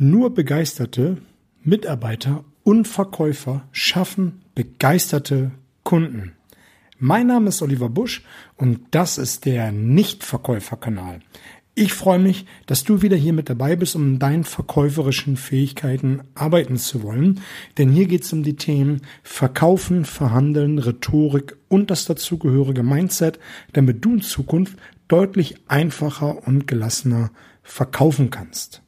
Nur begeisterte Mitarbeiter und Verkäufer schaffen begeisterte Kunden. Mein Name ist Oliver Busch und das ist der Nichtverkäuferkanal. Ich freue mich, dass du wieder hier mit dabei bist, um deinen verkäuferischen Fähigkeiten arbeiten zu wollen. Denn hier geht es um die Themen Verkaufen, Verhandeln, Rhetorik und das dazugehörige Mindset, damit du in Zukunft deutlich einfacher und gelassener verkaufen kannst.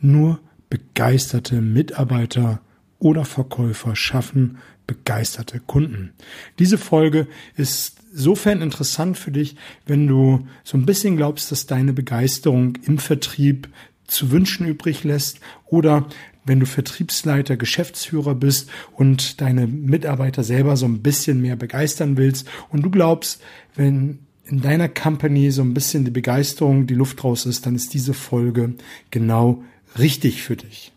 Nur begeisterte Mitarbeiter oder Verkäufer schaffen begeisterte Kunden. Diese Folge ist sofern interessant für dich, wenn du so ein bisschen glaubst, dass deine Begeisterung im Vertrieb zu wünschen übrig lässt oder wenn du Vertriebsleiter, Geschäftsführer bist und deine Mitarbeiter selber so ein bisschen mehr begeistern willst und du glaubst, wenn in deiner Company so ein bisschen die Begeisterung, die Luft raus ist, dann ist diese Folge genau richtig für dich.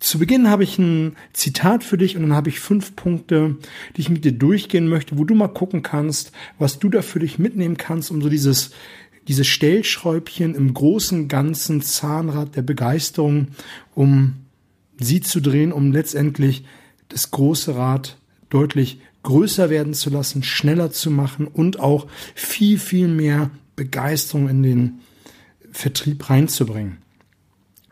Zu Beginn habe ich ein Zitat für dich und dann habe ich fünf Punkte, die ich mit dir durchgehen möchte, wo du mal gucken kannst, was du da für dich mitnehmen kannst, um so dieses, dieses Stellschräubchen im großen, ganzen Zahnrad der Begeisterung, um sie zu drehen, um letztendlich das große Rad deutlich größer werden zu lassen, schneller zu machen und auch viel, viel mehr Begeisterung in den Vertrieb reinzubringen.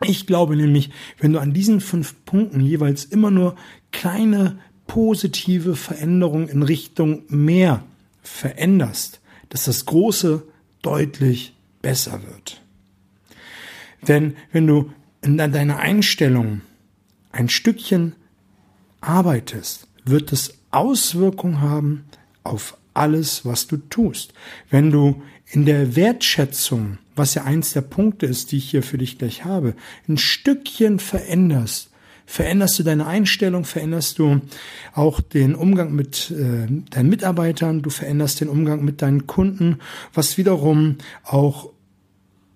Ich glaube nämlich, wenn du an diesen fünf Punkten jeweils immer nur kleine positive Veränderungen in Richtung mehr veränderst, dass das Große deutlich besser wird. Denn wenn du in deiner Einstellung ein Stückchen arbeitest, wird es Auswirkungen haben auf alles, was du tust. Wenn du in der Wertschätzung, was ja eins der Punkte ist, die ich hier für dich gleich habe, ein Stückchen veränderst, veränderst du deine Einstellung, veränderst du auch den Umgang mit äh, deinen Mitarbeitern, du veränderst den Umgang mit deinen Kunden, was wiederum auch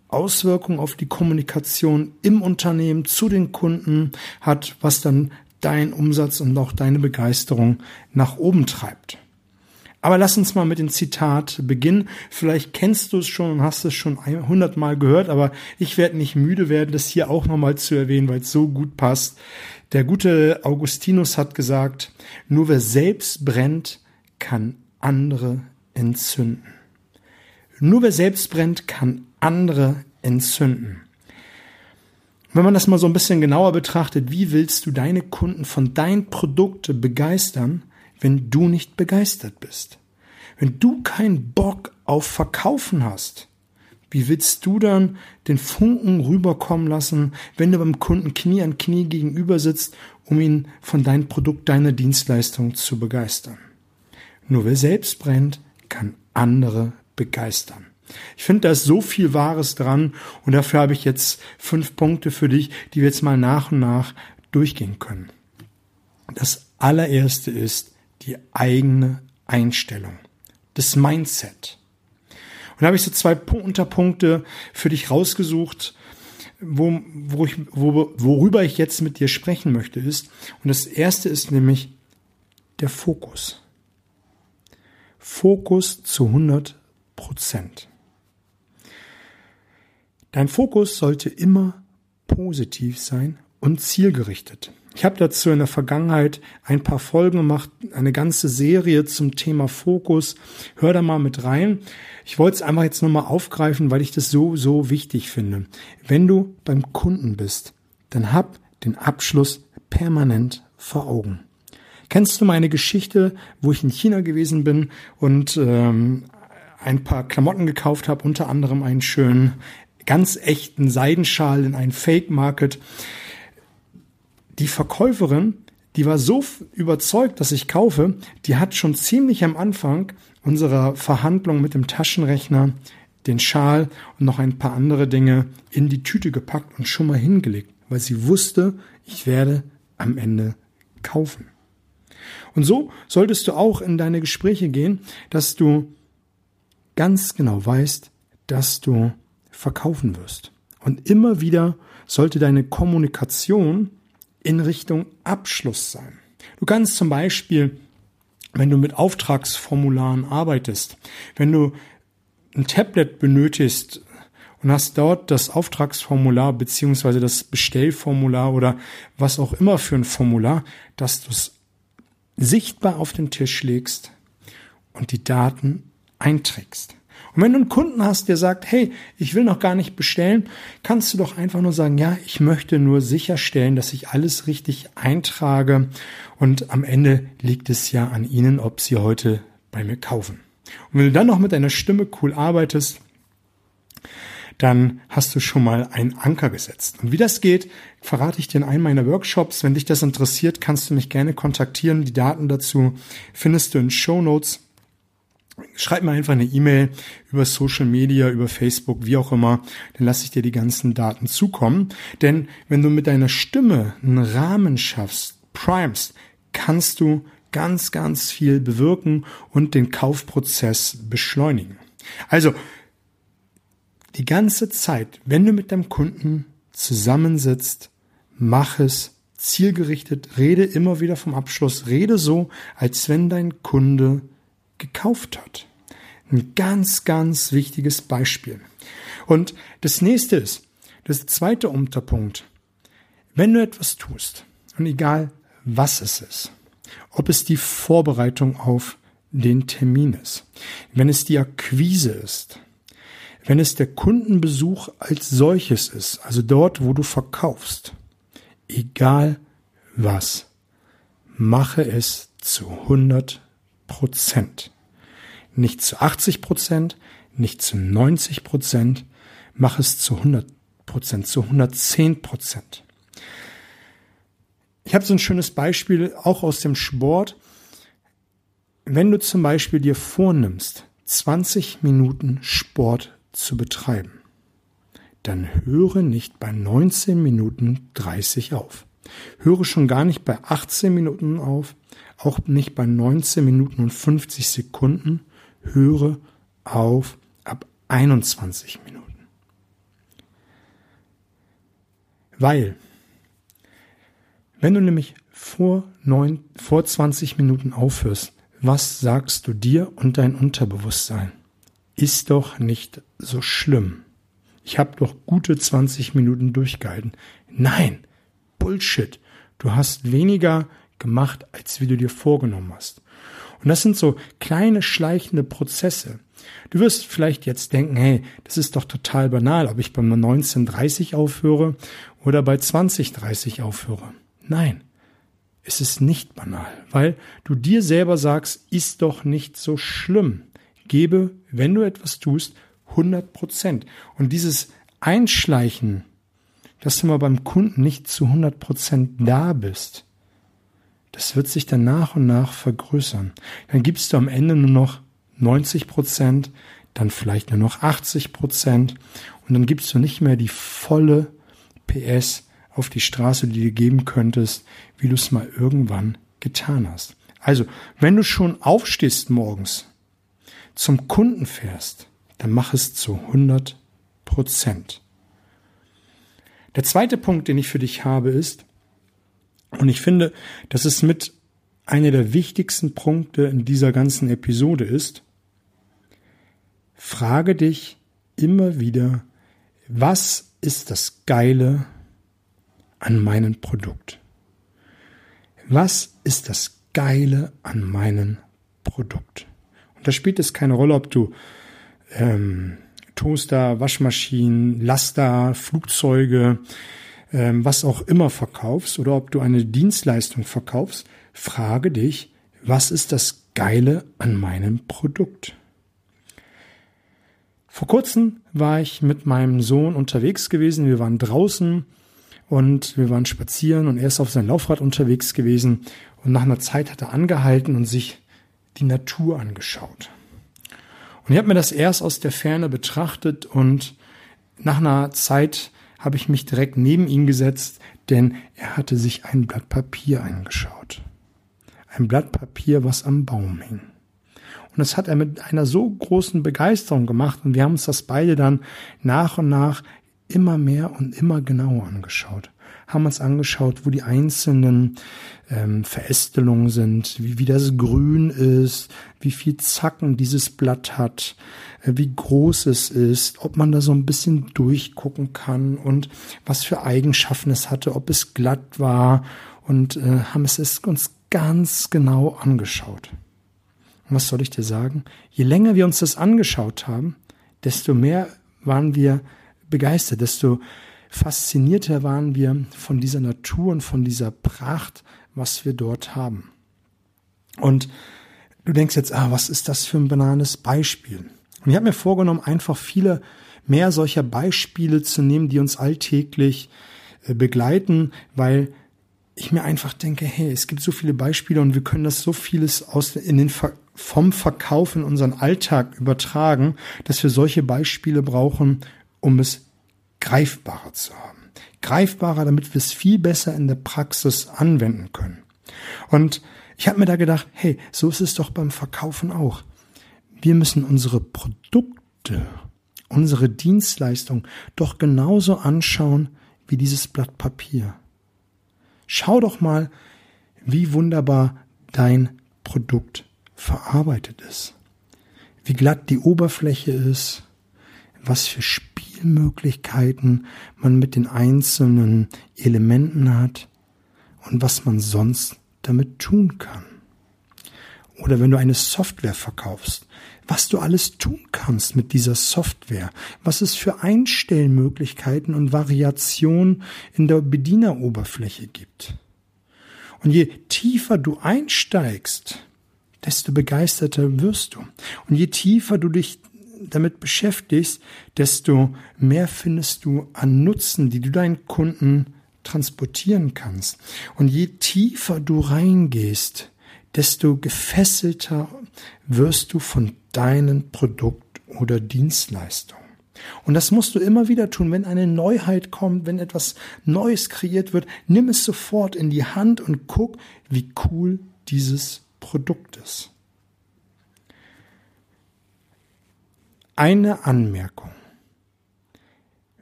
Auswirkungen auf die Kommunikation im Unternehmen zu den Kunden hat, was dann dein Umsatz und auch deine Begeisterung nach oben treibt. Aber lass uns mal mit dem Zitat beginnen. Vielleicht kennst du es schon und hast es schon hundertmal gehört, aber ich werde nicht müde werden, das hier auch nochmal zu erwähnen, weil es so gut passt. Der gute Augustinus hat gesagt, nur wer selbst brennt, kann andere entzünden. Nur wer selbst brennt, kann andere entzünden. Wenn man das mal so ein bisschen genauer betrachtet, wie willst du deine Kunden von deinen Produkten begeistern, wenn du nicht begeistert bist? Wenn du keinen Bock auf Verkaufen hast, wie willst du dann den Funken rüberkommen lassen, wenn du beim Kunden Knie an Knie gegenüber sitzt, um ihn von deinem Produkt, deiner Dienstleistung zu begeistern? Nur wer selbst brennt, kann andere begeistern. Ich finde, da ist so viel Wahres dran und dafür habe ich jetzt fünf Punkte für dich, die wir jetzt mal nach und nach durchgehen können. Das allererste ist, die eigene Einstellung, das Mindset. Und da habe ich so zwei Unterpunkte für dich rausgesucht, wo, wo ich, wo, worüber ich jetzt mit dir sprechen möchte, ist, und das erste ist nämlich der Fokus. Fokus zu 100 Prozent. Dein Fokus sollte immer positiv sein und zielgerichtet. Ich habe dazu in der Vergangenheit ein paar Folgen gemacht, eine ganze Serie zum Thema Fokus. Hör da mal mit rein. Ich wollte es einfach jetzt nochmal aufgreifen, weil ich das so, so wichtig finde. Wenn du beim Kunden bist, dann hab den Abschluss permanent vor Augen. Kennst du meine Geschichte, wo ich in China gewesen bin und ähm, ein paar Klamotten gekauft habe, unter anderem einen schönen, ganz echten Seidenschal in einem Fake Market die Verkäuferin, die war so überzeugt, dass ich kaufe, die hat schon ziemlich am Anfang unserer Verhandlung mit dem Taschenrechner den Schal und noch ein paar andere Dinge in die Tüte gepackt und schon mal hingelegt, weil sie wusste, ich werde am Ende kaufen. Und so solltest du auch in deine Gespräche gehen, dass du ganz genau weißt, dass du verkaufen wirst. Und immer wieder sollte deine Kommunikation in Richtung Abschluss sein. Du kannst zum Beispiel, wenn du mit Auftragsformularen arbeitest, wenn du ein Tablet benötigst und hast dort das Auftragsformular beziehungsweise das Bestellformular oder was auch immer für ein Formular, dass du es sichtbar auf den Tisch legst und die Daten einträgst. Und wenn du einen Kunden hast, der sagt, hey, ich will noch gar nicht bestellen, kannst du doch einfach nur sagen, ja, ich möchte nur sicherstellen, dass ich alles richtig eintrage und am Ende liegt es ja an Ihnen, ob Sie heute bei mir kaufen. Und wenn du dann noch mit deiner Stimme cool arbeitest, dann hast du schon mal einen Anker gesetzt. Und wie das geht, verrate ich dir in einem meiner Workshops. Wenn dich das interessiert, kannst du mich gerne kontaktieren. Die Daten dazu findest du in Show Notes. Schreib mir einfach eine E-Mail über Social Media, über Facebook, wie auch immer, dann lasse ich dir die ganzen Daten zukommen. Denn wenn du mit deiner Stimme einen Rahmen schaffst, primest, kannst du ganz, ganz viel bewirken und den Kaufprozess beschleunigen. Also, die ganze Zeit, wenn du mit deinem Kunden zusammensitzt, mach es zielgerichtet, rede immer wieder vom Abschluss, rede so, als wenn dein Kunde gekauft hat. Ein ganz, ganz wichtiges Beispiel. Und das nächste ist, das zweite Unterpunkt. Wenn du etwas tust, und egal was es ist, ob es die Vorbereitung auf den Termin ist, wenn es die Akquise ist, wenn es der Kundenbesuch als solches ist, also dort, wo du verkaufst, egal was, mache es zu 100 Prozent. Nicht zu 80 Prozent, nicht zu 90 Prozent, mach es zu 100 Prozent, zu 110 Prozent. Ich habe so ein schönes Beispiel auch aus dem Sport. Wenn du zum Beispiel dir vornimmst, 20 Minuten Sport zu betreiben, dann höre nicht bei 19 Minuten 30 auf. Höre schon gar nicht bei 18 Minuten auf, auch nicht bei 19 Minuten und 50 Sekunden. Höre auf ab 21 Minuten. Weil, wenn du nämlich vor, neun, vor 20 Minuten aufhörst, was sagst du dir und dein Unterbewusstsein? Ist doch nicht so schlimm. Ich habe doch gute 20 Minuten durchgehalten. Nein, Bullshit. Du hast weniger gemacht, als wie du dir vorgenommen hast. Und das sind so kleine schleichende Prozesse. Du wirst vielleicht jetzt denken, hey, das ist doch total banal, ob ich beim 1930 aufhöre oder bei 2030 aufhöre. Nein, es ist nicht banal, weil du dir selber sagst, ist doch nicht so schlimm. Gebe, wenn du etwas tust, 100 Prozent. Und dieses Einschleichen, dass du mal beim Kunden nicht zu 100 Prozent da bist, das wird sich dann nach und nach vergrößern. Dann gibst du am Ende nur noch 90 Prozent, dann vielleicht nur noch 80 Prozent und dann gibst du nicht mehr die volle PS auf die Straße, die du geben könntest, wie du es mal irgendwann getan hast. Also, wenn du schon aufstehst morgens, zum Kunden fährst, dann mach es zu 100 Prozent. Der zweite Punkt, den ich für dich habe, ist, und ich finde, dass es mit einer der wichtigsten Punkte in dieser ganzen Episode ist, frage dich immer wieder, was ist das Geile an meinem Produkt? Was ist das Geile an meinem Produkt? Und da spielt es keine Rolle, ob du ähm, Toaster, Waschmaschinen, Laster, Flugzeuge, ähm, was auch immer verkaufst oder ob du eine Dienstleistung verkaufst, frage dich, was ist das Geile an meinem Produkt? Vor kurzem war ich mit meinem Sohn unterwegs gewesen. Wir waren draußen und wir waren spazieren und er ist auf sein Laufrad unterwegs gewesen. Und nach einer Zeit hat er angehalten und sich die Natur angeschaut. Und ich habe mir das erst aus der Ferne betrachtet und nach einer Zeit habe ich mich direkt neben ihn gesetzt, denn er hatte sich ein Blatt Papier angeschaut. Ein Blatt Papier, was am Baum hing. Und das hat er mit einer so großen Begeisterung gemacht und wir haben uns das beide dann nach und nach immer mehr und immer genauer angeschaut. Haben uns angeschaut, wo die einzelnen ähm, Verästelungen sind, wie, wie das grün ist, wie viel Zacken dieses Blatt hat, äh, wie groß es ist, ob man da so ein bisschen durchgucken kann und was für Eigenschaften es hatte, ob es glatt war und äh, haben es uns ganz genau angeschaut. Und was soll ich dir sagen? Je länger wir uns das angeschaut haben, desto mehr waren wir begeistert, desto faszinierter waren wir von dieser Natur und von dieser Pracht, was wir dort haben. Und du denkst jetzt, ah, was ist das für ein banales Beispiel? Und ich habe mir vorgenommen, einfach viele mehr solcher Beispiele zu nehmen, die uns alltäglich äh, begleiten, weil ich mir einfach denke, hey, es gibt so viele Beispiele und wir können das so vieles aus in den vom Verkauf in unseren Alltag übertragen, dass wir solche Beispiele brauchen, um es greifbarer zu haben. Greifbarer, damit wir es viel besser in der Praxis anwenden können. Und ich habe mir da gedacht, hey, so ist es doch beim Verkaufen auch. Wir müssen unsere Produkte, unsere Dienstleistung doch genauso anschauen wie dieses Blatt Papier. Schau doch mal, wie wunderbar dein Produkt verarbeitet ist, wie glatt die Oberfläche ist, was für Spielmöglichkeiten man mit den einzelnen Elementen hat und was man sonst damit tun kann. Oder wenn du eine Software verkaufst, was du alles tun kannst mit dieser Software, was es für Einstellmöglichkeiten und Variationen in der Bedieneroberfläche gibt. Und je tiefer du einsteigst, desto begeisterter wirst du. Und je tiefer du dich damit beschäftigst, desto mehr findest du an Nutzen, die du deinen Kunden transportieren kannst. Und je tiefer du reingehst, desto gefesselter wirst du von deinen Produkt oder Dienstleistung. Und das musst du immer wieder tun, wenn eine Neuheit kommt, wenn etwas Neues kreiert wird, nimm es sofort in die Hand und guck, wie cool dieses Produktes. Eine Anmerkung.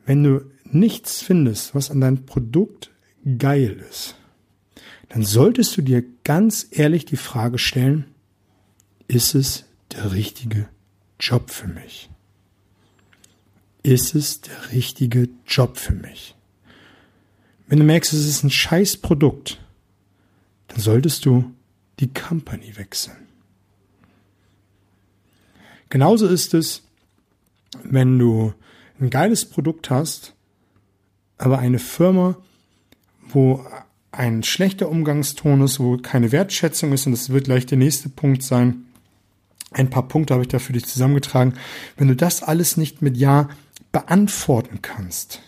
Wenn du nichts findest, was an deinem Produkt geil ist, dann solltest du dir ganz ehrlich die Frage stellen, ist es der richtige Job für mich? Ist es der richtige Job für mich? Wenn du merkst, es ist ein scheiß Produkt, dann solltest du die Company wechseln. Genauso ist es, wenn du ein geiles Produkt hast, aber eine Firma, wo ein schlechter Umgangston ist, wo keine Wertschätzung ist, und das wird gleich der nächste Punkt sein. Ein paar Punkte habe ich da für dich zusammengetragen. Wenn du das alles nicht mit Ja beantworten kannst,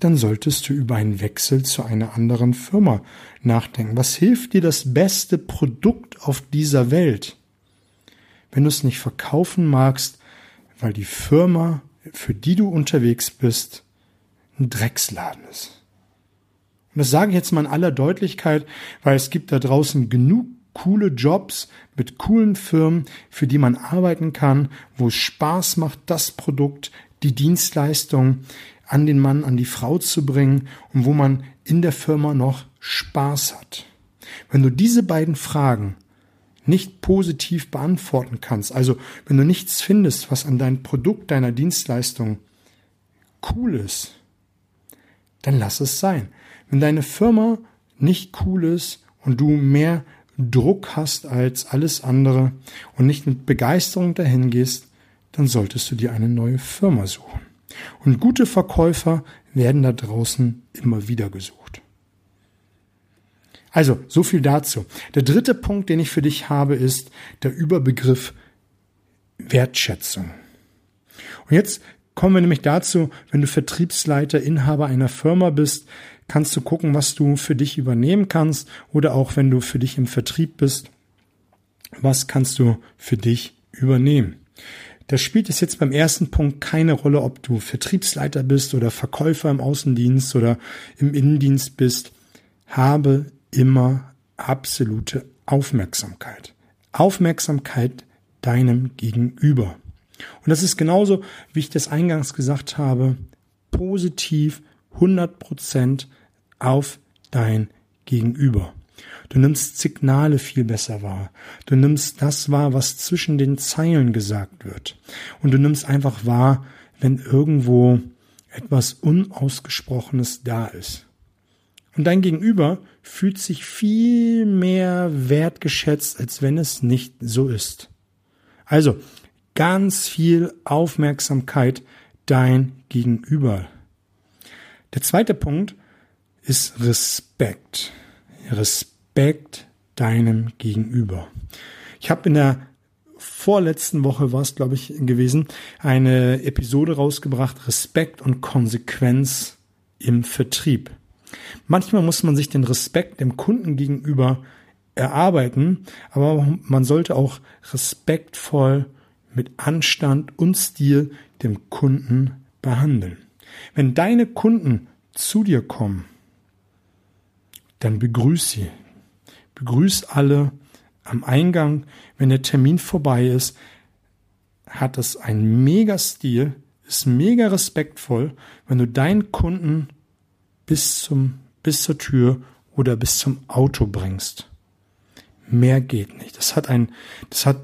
dann solltest du über einen Wechsel zu einer anderen Firma nachdenken. Was hilft dir das beste Produkt auf dieser Welt? Wenn du es nicht verkaufen magst, weil die Firma, für die du unterwegs bist, ein Drecksladen ist. Und das sage ich jetzt mal in aller Deutlichkeit, weil es gibt da draußen genug coole Jobs mit coolen Firmen, für die man arbeiten kann, wo es Spaß macht, das Produkt, die Dienstleistung, an den Mann, an die Frau zu bringen und wo man in der Firma noch Spaß hat. Wenn du diese beiden Fragen nicht positiv beantworten kannst, also wenn du nichts findest, was an deinem Produkt, deiner Dienstleistung cool ist, dann lass es sein. Wenn deine Firma nicht cool ist und du mehr Druck hast als alles andere und nicht mit Begeisterung dahin gehst, dann solltest du dir eine neue Firma suchen. Und gute Verkäufer werden da draußen immer wieder gesucht. Also, so viel dazu. Der dritte Punkt, den ich für dich habe, ist der Überbegriff Wertschätzung. Und jetzt kommen wir nämlich dazu, wenn du Vertriebsleiter, Inhaber einer Firma bist, kannst du gucken, was du für dich übernehmen kannst oder auch wenn du für dich im Vertrieb bist, was kannst du für dich übernehmen. Da spielt es jetzt beim ersten Punkt keine Rolle, ob du Vertriebsleiter bist oder Verkäufer im Außendienst oder im Innendienst bist. Habe immer absolute Aufmerksamkeit. Aufmerksamkeit deinem Gegenüber. Und das ist genauso, wie ich das eingangs gesagt habe, positiv, 100% auf dein Gegenüber. Du nimmst Signale viel besser wahr. Du nimmst das wahr, was zwischen den Zeilen gesagt wird. Und du nimmst einfach wahr, wenn irgendwo etwas Unausgesprochenes da ist. Und dein Gegenüber fühlt sich viel mehr wertgeschätzt, als wenn es nicht so ist. Also ganz viel Aufmerksamkeit dein Gegenüber. Der zweite Punkt ist Respekt. Respekt deinem Gegenüber. Ich habe in der vorletzten Woche war es, glaube ich, gewesen, eine Episode rausgebracht, Respekt und Konsequenz im Vertrieb. Manchmal muss man sich den Respekt dem Kunden gegenüber erarbeiten, aber man sollte auch respektvoll mit Anstand und Stil dem Kunden behandeln. Wenn deine Kunden zu dir kommen, dann begrüß sie. Begrüß alle am Eingang, wenn der Termin vorbei ist, hat es einen mega Stil, ist mega respektvoll, wenn du deinen Kunden bis zum, bis zur Tür oder bis zum Auto bringst. Mehr geht nicht. Das hat ein, das hat,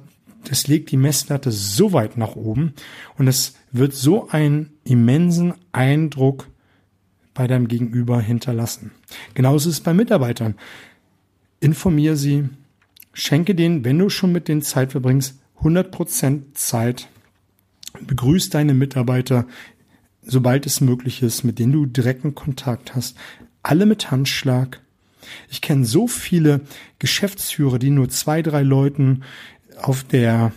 das legt die Messlatte so weit nach oben und es wird so einen immensen Eindruck bei deinem Gegenüber hinterlassen. Genauso ist es bei Mitarbeitern. Informier sie, schenke denen, wenn du schon mit denen Zeit verbringst, 100% Zeit. Begrüß deine Mitarbeiter, sobald es möglich ist, mit denen du direkten Kontakt hast. Alle mit Handschlag. Ich kenne so viele Geschäftsführer, die nur zwei, drei Leuten auf der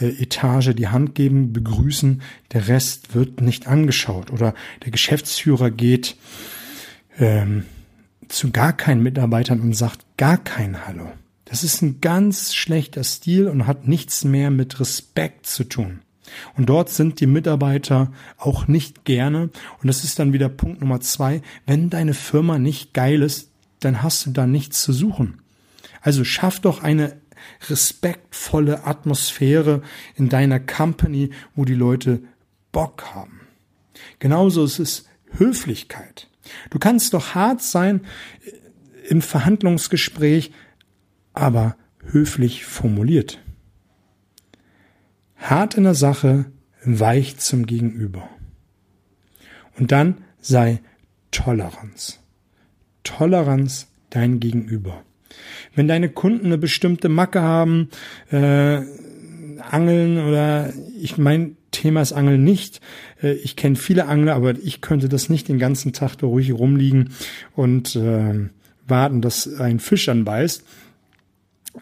äh, Etage die Hand geben, begrüßen, der Rest wird nicht angeschaut. Oder der Geschäftsführer geht ähm, zu gar keinen Mitarbeitern und sagt gar kein Hallo. Das ist ein ganz schlechter Stil und hat nichts mehr mit Respekt zu tun. Und dort sind die Mitarbeiter auch nicht gerne. Und das ist dann wieder Punkt Nummer zwei. Wenn deine Firma nicht geil ist, dann hast du da nichts zu suchen. Also schaff doch eine respektvolle Atmosphäre in deiner Company, wo die Leute Bock haben. Genauso ist es Höflichkeit. Du kannst doch hart sein im Verhandlungsgespräch, aber höflich formuliert. Hart in der Sache, weich zum Gegenüber. Und dann sei Toleranz. Toleranz dein Gegenüber. Wenn deine Kunden eine bestimmte Macke haben, äh, Angeln oder ich mein Thema ist Angeln nicht. Äh, ich kenne viele Angler, aber ich könnte das nicht den ganzen Tag da ruhig rumliegen und äh, warten, dass ein Fisch anbeißt.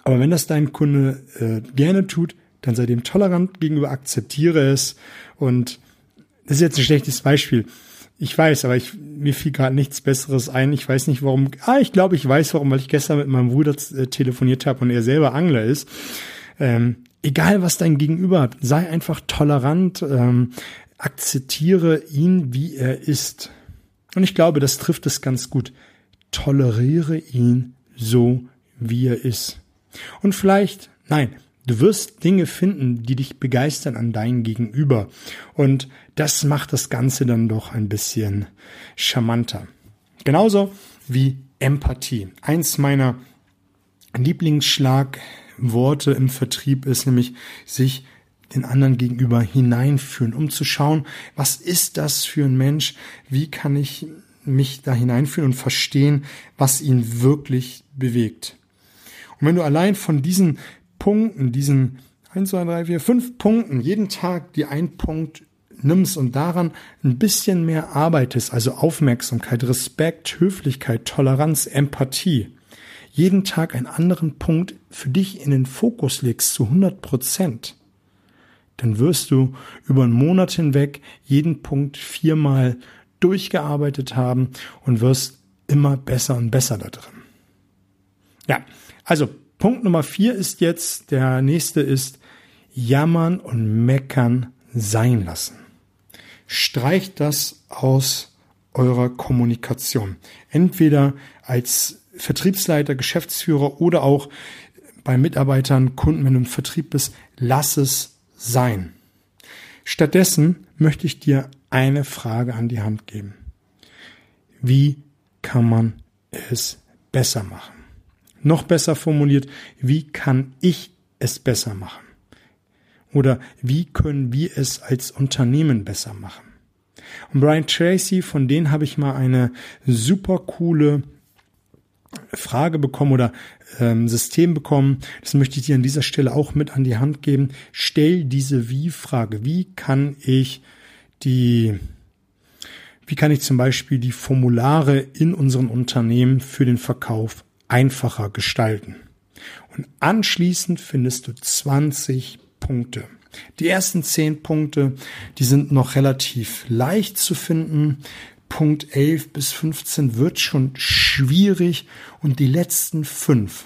Aber wenn das dein Kunde äh, gerne tut, dann sei dem tolerant gegenüber, akzeptiere es. Und das ist jetzt ein schlechtes Beispiel. Ich weiß, aber ich, mir fiel gerade nichts Besseres ein. Ich weiß nicht warum. Ah, ich glaube, ich weiß warum, weil ich gestern mit meinem Bruder äh, telefoniert habe und er selber Angler ist. Ähm, egal, was dein Gegenüber hat, sei einfach tolerant, ähm, akzeptiere ihn, wie er ist. Und ich glaube, das trifft es ganz gut. Toleriere ihn so, wie er ist. Und vielleicht, nein, du wirst Dinge finden, die dich begeistern an dein Gegenüber. Und das macht das Ganze dann doch ein bisschen charmanter. Genauso wie Empathie. Eins meiner Lieblingsschlagworte im Vertrieb ist nämlich sich den anderen gegenüber hineinführen, um zu schauen, was ist das für ein Mensch? Wie kann ich mich da hineinführen und verstehen, was ihn wirklich bewegt? Und wenn du allein von diesen Punkten, diesen 1, 2, 3, 4, 5 Punkten, jeden Tag die ein Punkt nimmst und daran ein bisschen mehr arbeitest, also Aufmerksamkeit, Respekt, Höflichkeit, Toleranz, Empathie, jeden Tag einen anderen Punkt für dich in den Fokus legst zu 100 Prozent, dann wirst du über einen Monat hinweg jeden Punkt viermal durchgearbeitet haben und wirst immer besser und besser da drin. Ja, also Punkt Nummer vier ist jetzt, der nächste ist, jammern und meckern sein lassen. Streicht das aus eurer Kommunikation. Entweder als Vertriebsleiter, Geschäftsführer oder auch bei Mitarbeitern, Kunden, wenn du im Vertrieb bist, lass es sein. Stattdessen möchte ich dir eine Frage an die Hand geben. wie kann man es besser machen? Noch besser formuliert, wie kann ich es besser machen? Oder wie können wir es als Unternehmen besser machen? Und Brian Tracy, von denen habe ich mal eine super coole Frage bekommen oder ähm, System bekommen. Das möchte ich dir an dieser Stelle auch mit an die Hand geben. Stell diese Wie-Frage. Wie kann ich die, wie kann ich zum Beispiel die Formulare in unseren Unternehmen für den Verkauf einfacher gestalten? Und anschließend findest du 20 Punkte. Die ersten 10 Punkte, die sind noch relativ leicht zu finden. Punkt 11 bis 15 wird schon schwierig und die letzten fünf,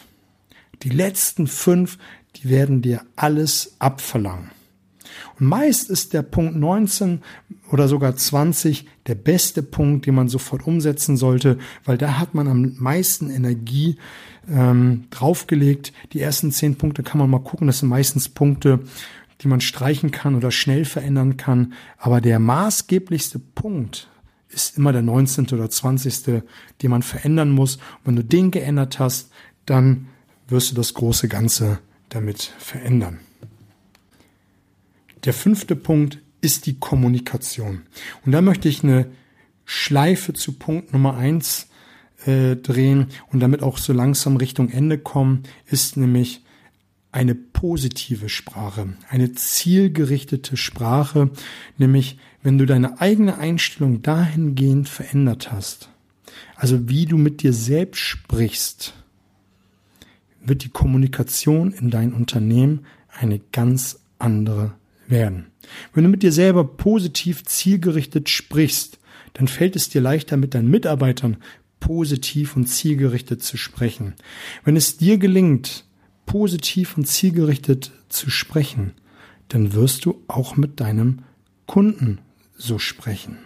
die letzten fünf, die werden dir alles abverlangen. Meist ist der Punkt 19 oder sogar 20 der beste Punkt, den man sofort umsetzen sollte, weil da hat man am meisten Energie ähm, draufgelegt. Die ersten zehn Punkte kann man mal gucken. Das sind meistens Punkte, die man streichen kann oder schnell verändern kann. Aber der maßgeblichste Punkt ist immer der 19. oder 20., den man verändern muss. Und wenn du den geändert hast, dann wirst du das große Ganze damit verändern. Der fünfte Punkt ist die Kommunikation. Und da möchte ich eine Schleife zu Punkt Nummer eins äh, drehen und damit auch so langsam Richtung Ende kommen, ist nämlich eine positive Sprache, eine zielgerichtete Sprache, nämlich wenn du deine eigene Einstellung dahingehend verändert hast, also wie du mit dir selbst sprichst, wird die Kommunikation in dein Unternehmen eine ganz andere werden. Wenn du mit dir selber positiv zielgerichtet sprichst, dann fällt es dir leichter, mit deinen Mitarbeitern positiv und zielgerichtet zu sprechen. Wenn es dir gelingt, positiv und zielgerichtet zu sprechen, dann wirst du auch mit deinem Kunden so sprechen.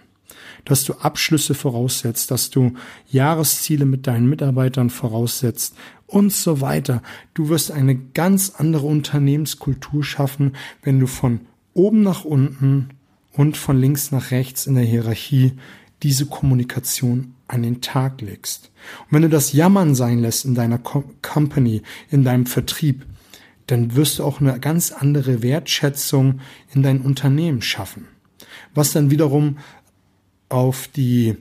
Dass du Abschlüsse voraussetzt, dass du Jahresziele mit deinen Mitarbeitern voraussetzt und so weiter. Du wirst eine ganz andere Unternehmenskultur schaffen, wenn du von oben nach unten und von links nach rechts in der Hierarchie diese Kommunikation an den Tag legst. Und wenn du das Jammern sein lässt in deiner Company, in deinem Vertrieb, dann wirst du auch eine ganz andere Wertschätzung in dein Unternehmen schaffen. Was dann wiederum auf die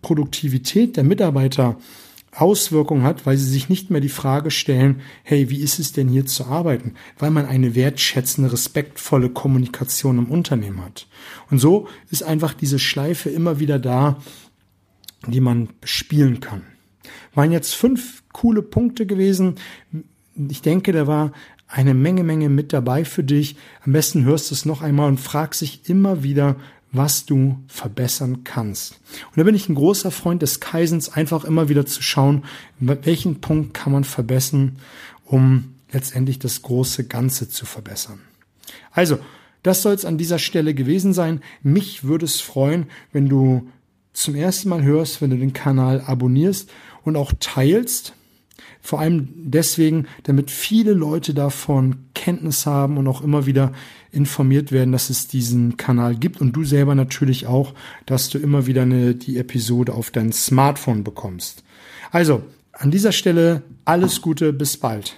Produktivität der Mitarbeiter Auswirkungen hat, weil sie sich nicht mehr die Frage stellen, hey, wie ist es denn hier zu arbeiten? Weil man eine wertschätzende, respektvolle Kommunikation im Unternehmen hat. Und so ist einfach diese Schleife immer wieder da, die man spielen kann. Waren jetzt fünf coole Punkte gewesen. Ich denke, da war eine Menge, Menge mit dabei für dich. Am besten hörst du es noch einmal und fragst dich immer wieder, was du verbessern kannst. Und da bin ich ein großer Freund des Kaisens, einfach immer wieder zu schauen, welchen Punkt kann man verbessern, um letztendlich das große Ganze zu verbessern. Also, das soll es an dieser Stelle gewesen sein. Mich würde es freuen, wenn du zum ersten Mal hörst, wenn du den Kanal abonnierst und auch teilst. Vor allem deswegen, damit viele Leute davon Kenntnis haben und auch immer wieder informiert werden, dass es diesen Kanal gibt und du selber natürlich auch, dass du immer wieder eine, die Episode auf dein Smartphone bekommst. Also, an dieser Stelle alles Gute, bis bald.